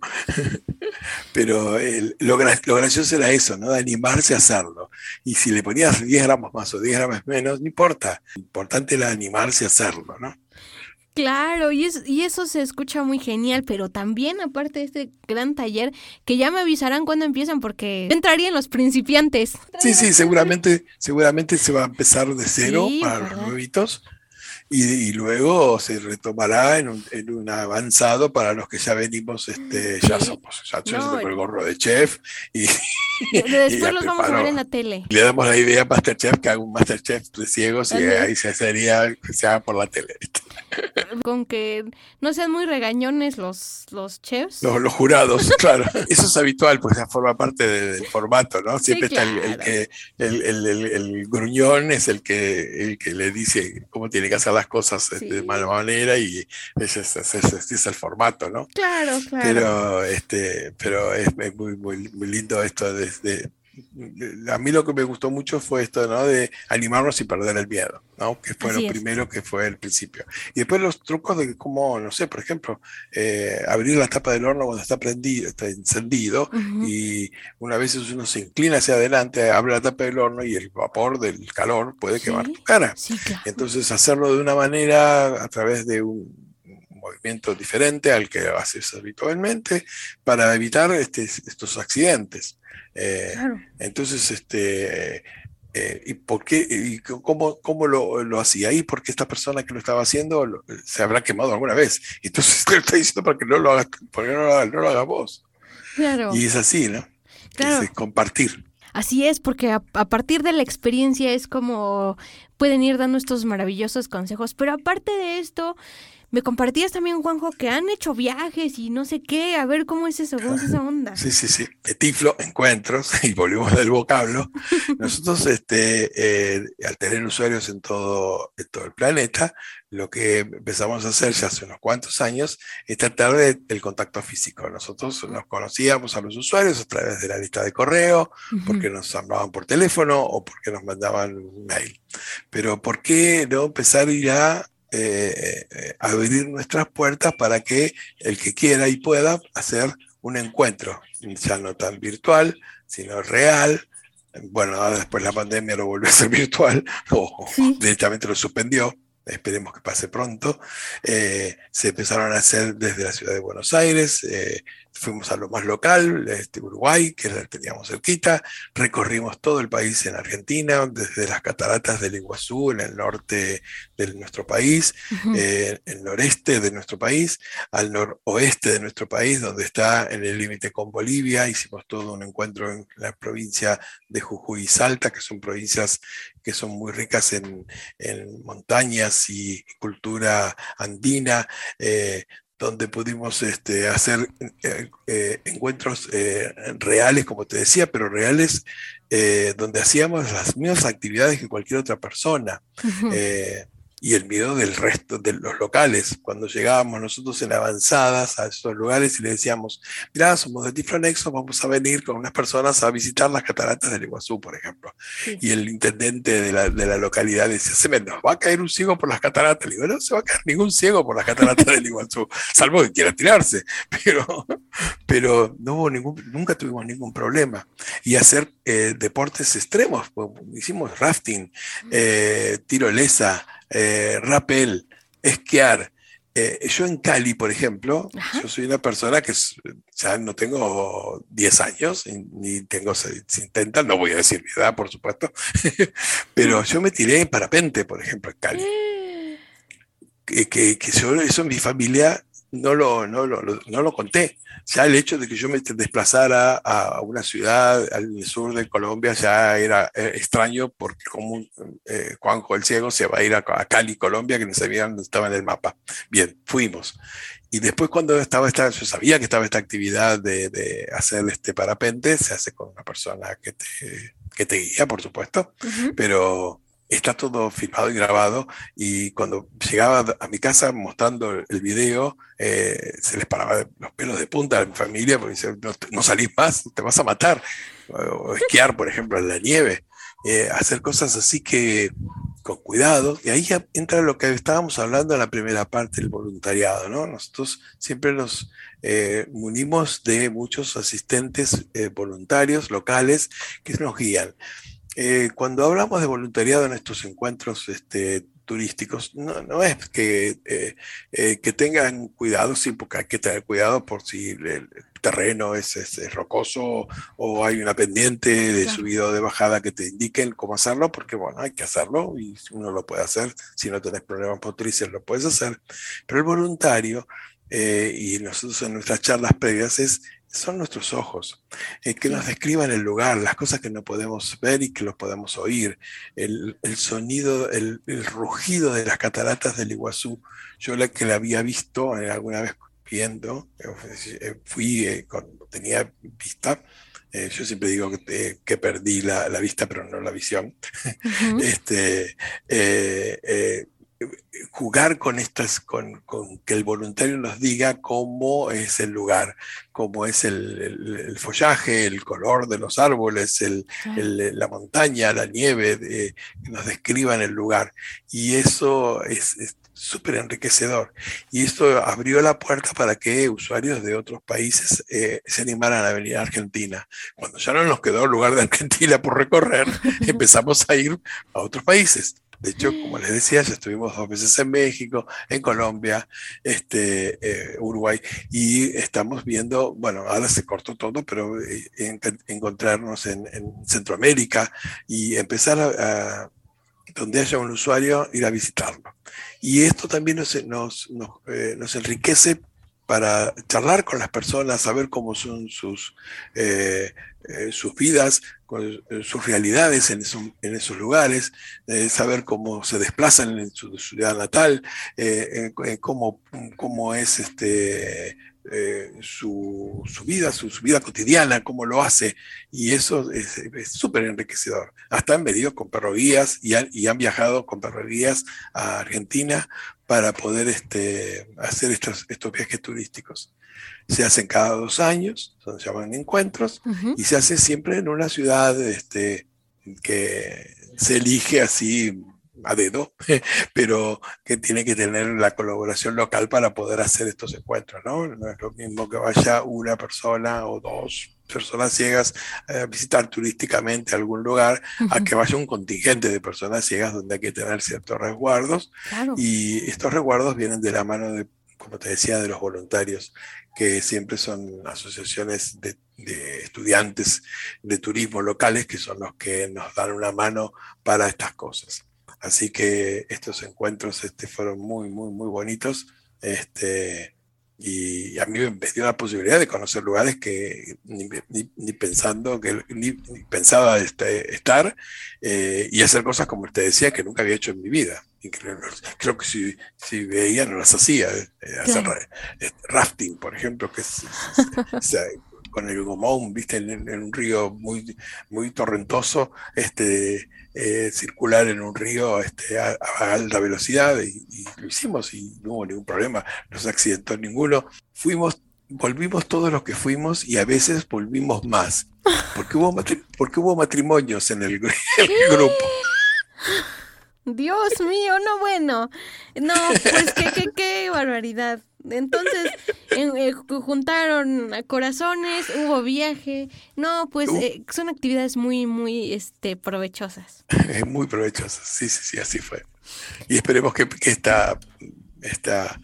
[SPEAKER 3] Pero el- lo, lo gracioso era eso, ¿no? De animarse a hacerlo. Y si le ponías 10 gramos más o 10 gramos menos, no importa. Lo importante era animarse a hacerlo, ¿no?
[SPEAKER 1] Claro, y, es, y eso se escucha muy genial, pero también aparte de este gran taller, que ya me avisarán cuando empiezan porque yo entraría en los principiantes.
[SPEAKER 3] Sí, sí, seguramente, seguramente se va a empezar de cero
[SPEAKER 1] Sí,
[SPEAKER 3] para
[SPEAKER 1] ¿verdad?
[SPEAKER 3] los nuevitos y, y luego se retomará en un, en un avanzado para los que ya venimos, este, ya somos, ya
[SPEAKER 1] No,
[SPEAKER 3] el gorro de chef y,
[SPEAKER 1] De- de-
[SPEAKER 3] y
[SPEAKER 1] Después
[SPEAKER 3] ya
[SPEAKER 1] los vamos a ver en la tele.
[SPEAKER 3] Le damos la idea a Masterchef que haga un Masterchef de ciegos y ahí se sería se haga por la tele.
[SPEAKER 1] Con que no sean muy regañones los, los chefs.
[SPEAKER 3] Los, los jurados, claro. Eso es habitual, pues ya forma parte de- del formato, ¿no? Siempre está el, el
[SPEAKER 1] claro.
[SPEAKER 3] que el, el- el- el gruñón es el que, el que le dice cómo tiene que hacer las cosas de mala manera y ese es, ese es- ese es el formato, ¿no?
[SPEAKER 1] Claro, claro.
[SPEAKER 3] Pero, este, pero es, es muy, muy, muy lindo esto de, de- a mí lo que me gustó mucho fue esto, ¿no? De animarnos y perder el miedo, ¿no? Que fue
[SPEAKER 1] Así
[SPEAKER 3] lo
[SPEAKER 1] es.
[SPEAKER 3] primero que fue el principio. Y después los trucos de cómo, no sé, por ejemplo, eh, abrir la tapa del horno cuando está prendido, está encendido, y una vez uno se inclina hacia adelante, abre la tapa del horno y el vapor del calor puede quemar tu cara.
[SPEAKER 1] Sí, claro.
[SPEAKER 3] Entonces hacerlo de una manera a través de un movimiento diferente al que haces habitualmente para evitar este, estos accidentes. Eh,
[SPEAKER 1] Claro.
[SPEAKER 3] entonces, este, eh, ¿y por qué? ¿Y cómo, cómo lo, lo hacía? ¿Y porque esta persona que lo estaba haciendo lo- se habrá quemado alguna vez? Entonces te lo está diciendo para que no lo hagas, no lo, no lo hagas vos.
[SPEAKER 1] Claro.
[SPEAKER 3] Y es así, ¿no?
[SPEAKER 1] Claro.
[SPEAKER 3] Es, compartir.
[SPEAKER 1] Así es, porque a, a partir de la experiencia es como pueden ir dando estos maravillosos consejos. Pero aparte de esto, me compartías también, Juanjo, que han hecho viajes y no sé qué. A ver, ¿cómo es eso? ¿Cómo es esa onda?
[SPEAKER 3] Sí, sí, sí. Tiflo, encuentros, y volvimos del vocablo. Nosotros, este, eh, al tener usuarios en todo, en todo el planeta, lo que empezamos a hacer ya hace unos cuantos años es tratar de- del contacto físico. Nosotros nos conocíamos a los usuarios a través de la lista de correo, porque nos hablaban por teléfono o porque nos mandaban un mail. Pero ¿por qué no empezar ya eh, eh, a abrir nuestras puertas para que el que quiera y pueda hacer un encuentro, ya no tan virtual, sino real? Bueno, después la pandemia lo volvió a ser virtual o
[SPEAKER 1] Sí.
[SPEAKER 3] directamente lo suspendió. Esperemos que pase pronto. Eh, se empezaron a hacer desde la ciudad de Buenos Aires, eh, fuimos a lo más local, este, Uruguay, que la teníamos cerquita, recorrimos todo el país en Argentina, desde las cataratas del Iguazú, en el norte de nuestro país, eh, el noreste de nuestro país, al noroeste de nuestro país, donde está en el límite con Bolivia. Hicimos todo un encuentro en la provincia de Jujuy y Salta, que son provincias que son muy ricas en, en montañas y cultura andina. eh, donde pudimos este, hacer eh, eh, encuentros eh, reales, como te decía, pero reales eh, donde hacíamos las mismas actividades que cualquier otra persona. Y el miedo del resto de los locales. Cuando llegábamos nosotros en avanzadas a esos lugares y le decíamos, mirá, somos de Tiflonexo, vamos a venir con unas personas a visitar las cataratas del Iguazú, por ejemplo.
[SPEAKER 1] Sí.
[SPEAKER 3] Y el intendente de la, de la localidad decía, se me nos va a caer un ciego por las cataratas. Le digo, no se va a caer ningún ciego por las cataratas del Iguazú, salvo que quiera tirarse. Pero, pero no hubo ningún, nunca tuvimos ningún problema. Y hacer eh, deportes extremos, pues, hicimos rafting, eh, tirolesa, eh, rappel, esquiar. Eh, yo en Cali, por ejemplo,
[SPEAKER 1] Ajá.
[SPEAKER 3] yo soy una persona que ya no tengo 10 años, ni tengo 70, no voy a decir mi edad, por supuesto, pero yo me tiré en parapente, por ejemplo, en Cali. Que, que, que yo eso en mi familia no lo, no, lo, lo- no lo conté. Ya el hecho de que yo me desplazara a una ciudad al sur de Colombia ya era eh, extraño porque como eh, Juanjo el Ciego se va a ir a, a Cali, Colombia, que no sabía dónde estaba en el mapa. Bien, fuimos. Y después cuando estaba esta, yo sabía que estaba esta actividad de, de hacer este parapente, se hace con una persona que te, que te guía, por supuesto, pero está todo filmado y grabado y cuando llegaba a mi casa mostrando el video, eh, se les paraba los pelos de punta a mi familia porque decían, no, no salís más, te vas a matar. O, esquiar, por ejemplo, en la nieve. Eh, hacer cosas así que con cuidado. Y ahí entra lo que estábamos hablando en la primera parte del voluntariado, ¿no? Nosotros siempre nos eh, munimos de muchos asistentes eh, voluntarios locales que nos guían. Eh, cuando hablamos de voluntariado en estos encuentros este, turísticos, no, no es que, eh, eh, que tengan cuidado, sí, porque hay que tener cuidado por si el, terreno es, es- es rocoso o hay una pendiente de
[SPEAKER 1] Claro.
[SPEAKER 3] subida o de bajada que te indiquen cómo hacerlo, porque bueno, hay que hacerlo y uno lo puede hacer, si no tenés problemas motrices lo puedes hacer, pero el voluntario, eh, y nosotros en nuestras charlas previas, es, son nuestros ojos, eh, que nos describan el lugar, las cosas que no podemos ver y que los podemos oír, el, el sonido, el, el rugido de las cataratas del Iguazú. Yo la que la había visto eh, alguna vez viendo, eh, eh, fui cuando tenía vista. eh, yo siempre digo que, que perdí la, la vista, pero no la visión. Este, eh, eh, jugar con estas, con, con que el voluntario nos diga cómo es el lugar, cómo es el, el- el follaje, el color de los árboles, el, el- la montaña, la nieve, de- que nos describan el lugar. Y eso es es súper enriquecedor. Y esto abrió la puerta para que usuarios de otros países eh, se animaran a venir a Argentina. Cuando ya no nos quedó lugar de Argentina por recorrer, empezamos a ir a otros países. De hecho, como les decía, ya estuvimos dos veces en México, en Colombia, este, eh, Uruguay, y estamos viendo, bueno, ahora se cortó todo, pero eh, en- encontrarnos en, en Centroamérica y empezar a, donde haya un usuario, ir a visitarlo. Y esto también nos, eh, enriquece para charlar con las personas, saber cómo son sus vidas, sus realidades en, esos lugares, saber cómo se desplazan en su, ciudad natal, cómo, cómo, es este, eh, su, vida, su, vida cotidiana, cómo lo hace, y eso es súper enriquecedor. Hasta han venido con perroguías y han, y han viajado con perroguías a Argentina para poder este, hacer estos, estos viajes turísticos. Se hacen cada dos años, se llaman encuentros, y se hace siempre en una ciudad este, que se elige así a dedo, pero que tiene que tener la colaboración local para poder hacer estos encuentros, ¿no? No es lo mismo que vaya una persona o dos personas ciegas a visitar turísticamente algún lugar, a que vaya un contingente de personas ciegas donde hay que tener ciertos resguardos. Y estos resguardos vienen de la mano de, como te decía, de los voluntarios, que siempre son asociaciones de, de estudiantes de turismo locales que son los que nos dan una mano para estas cosas. Así que estos encuentros este, fueron muy, muy, muy bonitos. Este, y a mí me dio la posibilidad de conocer lugares que ni, pensando que ni, pensaba este, estar eh, y hacer cosas como usted decía que nunca había hecho en mi vida. Creo, que si, si, veía no las hacía. Eh, hacer rafting, por ejemplo, que es, con el gomón, viste, en, un río muy, muy torrentoso, este, eh, circular en un río este, a, alta velocidad y, lo hicimos y no hubo ningún problema, no se accidentó ninguno. Fuimos, volvimos todos los que fuimos y a veces volvimos más, porque hubo, porque hubo matrimonios en el, grupo.
[SPEAKER 1] Dios mío, no bueno. No, pues qué, qué, qué barbaridad. Entonces, eh, juntaron corazones, hubo viaje. No, pues eh, son actividades muy, muy este, provechosas.
[SPEAKER 3] Muy provechosas, sí, sí, sí, así fue. Y esperemos que, esta, esta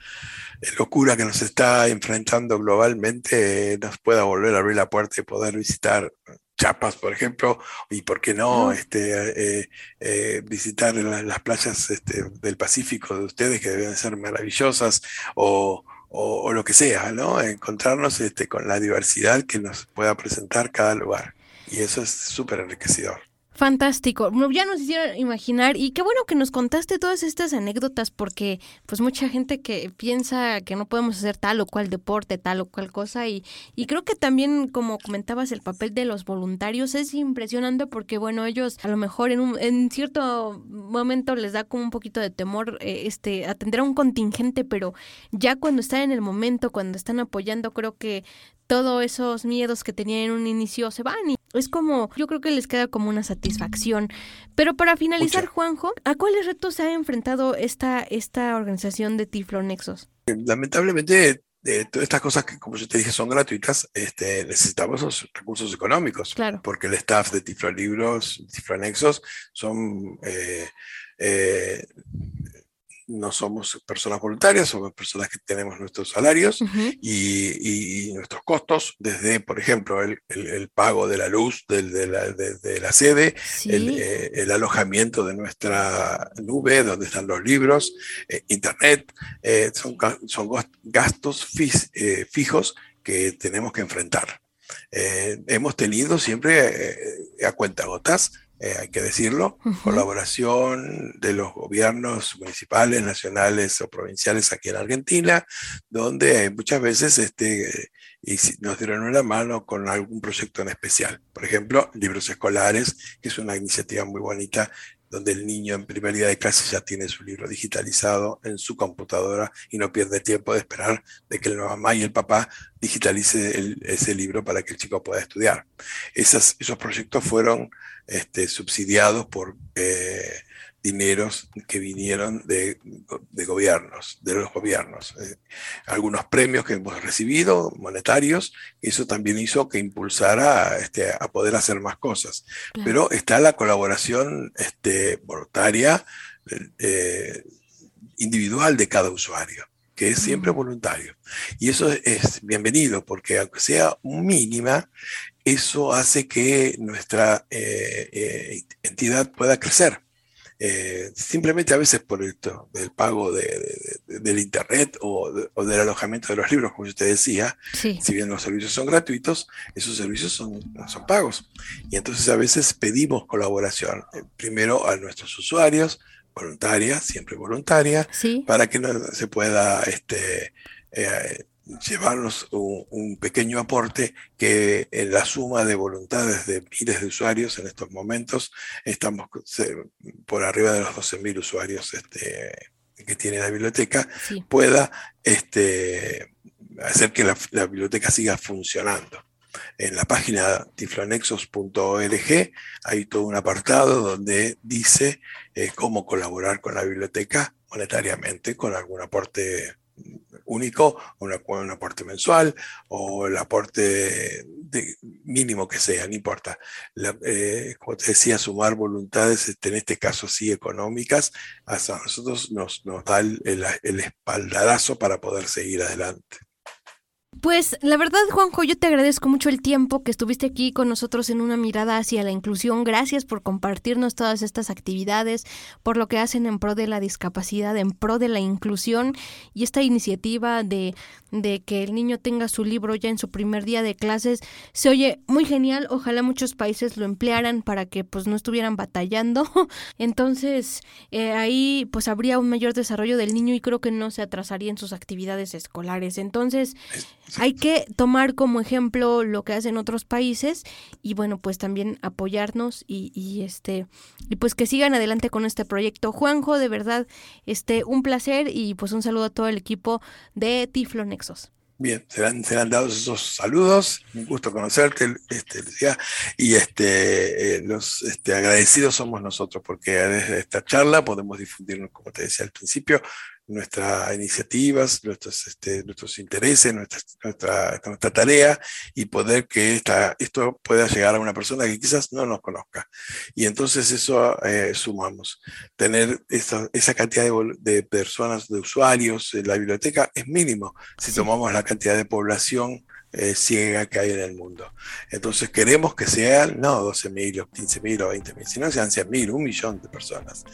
[SPEAKER 3] locura que nos está enfrentando globalmente nos pueda volver a abrir la puerta y poder visitar Chiapas, por ejemplo, y por qué no este, eh, visitar las playas este, del Pacífico de ustedes, que deben ser maravillosas, o, o, lo que sea, ¿no? Encontrarnos este, con la diversidad que nos pueda presentar cada lugar. Y eso es súper enriquecedor.
[SPEAKER 1] Fantástico. Ya nos hicieron imaginar y qué bueno que nos contaste todas estas anécdotas porque pues mucha gente que piensa que no podemos hacer tal o cual deporte, tal o cual cosa y, y creo que también como comentabas el papel de los voluntarios es impresionante porque bueno ellos a lo mejor en, un, en cierto momento les da como un poquito de temor eh, este atender a un contingente pero ya cuando están en el momento, cuando están apoyando creo que todos esos miedos que tenían en un inicio se van y es como, yo creo que les queda como una satisfacción. Pero para finalizar, Juanjo, ¿a cuáles retos se ha enfrentado esta, esta organización de Tiflonexos?
[SPEAKER 3] Lamentablemente, de todas estas cosas que, como yo te dije, son gratuitas, este, necesitamos los recursos económicos.
[SPEAKER 1] Claro.
[SPEAKER 3] Porque el staff de Tiflolibros, Tiflonexos, son eh, eh, no somos personas voluntarias, somos personas que tenemos nuestros salarios y, nuestros costos, desde, por ejemplo, el, pago de la luz de, la, sede, eh, el, alojamiento de nuestra nube, donde están los libros, eh, internet, eh, son, son gastos fijos que tenemos que enfrentar. hemos tenido siempre a cuenta gotas eh, hay que decirlo, colaboración de los gobiernos municipales, nacionales o provinciales aquí en Argentina, donde muchas veces este, y nos dieron una mano con algún proyecto en especial. Por ejemplo, libros escolares, que es una iniciativa muy bonita donde el niño en primer día de clase ya tiene su libro digitalizado en su computadora y no pierde tiempo de esperar de que la mamá y el papá digitalice ese libro para que el chico pueda estudiar. esos proyectos fueron este, subsidiados por eh, dineros que vinieron de, gobiernos, de los gobiernos. Eh, algunos premios que hemos recibido, monetarios, eso también hizo que impulsara este, a poder hacer más cosas. Pero está la colaboración este, voluntaria, eh, individual de cada usuario que es siempre voluntario. Y eso es bienvenido, porque aunque sea mínima, eso hace que nuestra eh, entidad pueda crecer. Eh, simplemente a veces por del pago de, del internet o, del alojamiento de los libros, como usted decía, si bien los servicios son gratuitos, esos servicios son, son pagos. Y entonces a veces pedimos colaboración, eh, primero a nuestros usuarios, voluntaria, siempre voluntaria, para que se pueda este, eh, llevarnos un, pequeño aporte que en la suma de voluntades de miles de usuarios en estos momentos estamos por arriba de los 12.000 usuarios este, que tiene la biblioteca, pueda este, hacer que la, biblioteca siga funcionando. En la página tiflonexos.org hay todo un apartado donde dice eh, cómo colaborar con la biblioteca monetariamente con algún aporte único, un aporte mensual o el aporte mínimo que sea, no importa. Eh, como te decía, sumar voluntades, este, en este caso sí económicas, a nosotros nos, nos da el, el espaldarazo para poder seguir adelante.
[SPEAKER 1] Pues la verdad, Juanjo, yo te agradezco mucho el tiempo que estuviste aquí con nosotros en una mirada hacia la inclusión. Gracias por compartirnos todas estas actividades, por lo que hacen en pro de la discapacidad, en pro de la inclusión y esta iniciativa de, de que el niño tenga su libro ya en su primer día de clases. Se oye muy genial. Ojalá muchos países lo emplearan para que pues no estuvieran batallando. Entonces eh, ahí pues habría un mayor desarrollo del niño y creo que no se atrasaría en sus actividades escolares. Entonces hay que tomar como ejemplo lo que hacen otros países y bueno, pues también apoyarnos y, este y pues que sigan adelante con este proyecto. Juanjo, de verdad, este un placer y pues un saludo a todo el equipo de Tiflo Nexos.
[SPEAKER 3] Bien, serán, serán dados esos saludos, un gusto conocerte, este, y este, eh, los este, agradecidos somos nosotros, porque desde esta charla podemos difundirnos, como te decía al principio, nuestras iniciativas, nuestros, este, nuestros intereses, nuestra, nuestra, nuestra, tarea y poder que esta, esto pueda llegar a una persona que quizás no nos conozca. Y entonces eso eh, sumamos. Tener esa, esa cantidad de, de, personas, de usuarios en la biblioteca es mínimo si tomamos la cantidad de población eh, ciega que hay en el mundo. Entonces queremos que sean, no 12.000 o 15.000 o 20.000, sino sean 100.000, un millón de personas.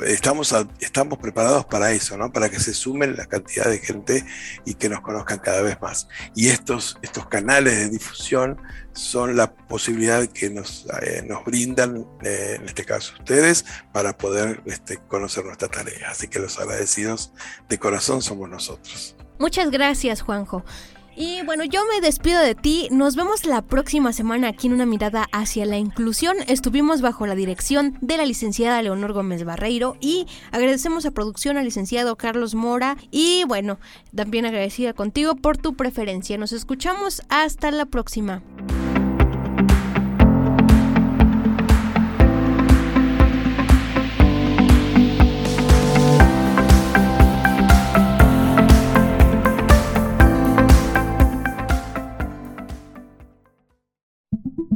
[SPEAKER 3] Estamos, estamos preparados para eso, ¿no? para que se sumen la cantidad de gente y que nos conozcan cada vez más. Y estos, estos canales de difusión son la posibilidad que nos, eh, nos brindan, eh, en este caso ustedes, para poder este, conocer nuestra tarea. Así que los agradecidos de corazón somos nosotros.
[SPEAKER 1] Muchas gracias, Juanjo. Y bueno, yo me despido de ti. Nos vemos la próxima semana aquí en una mirada hacia la inclusión. Estuvimos bajo la dirección de la licenciada Leonor Gómez Barreiro y agradecemos a producción al licenciado Carlos Mora y bueno, también agradecida contigo por tu preferencia. Nos escuchamos hasta la próxima.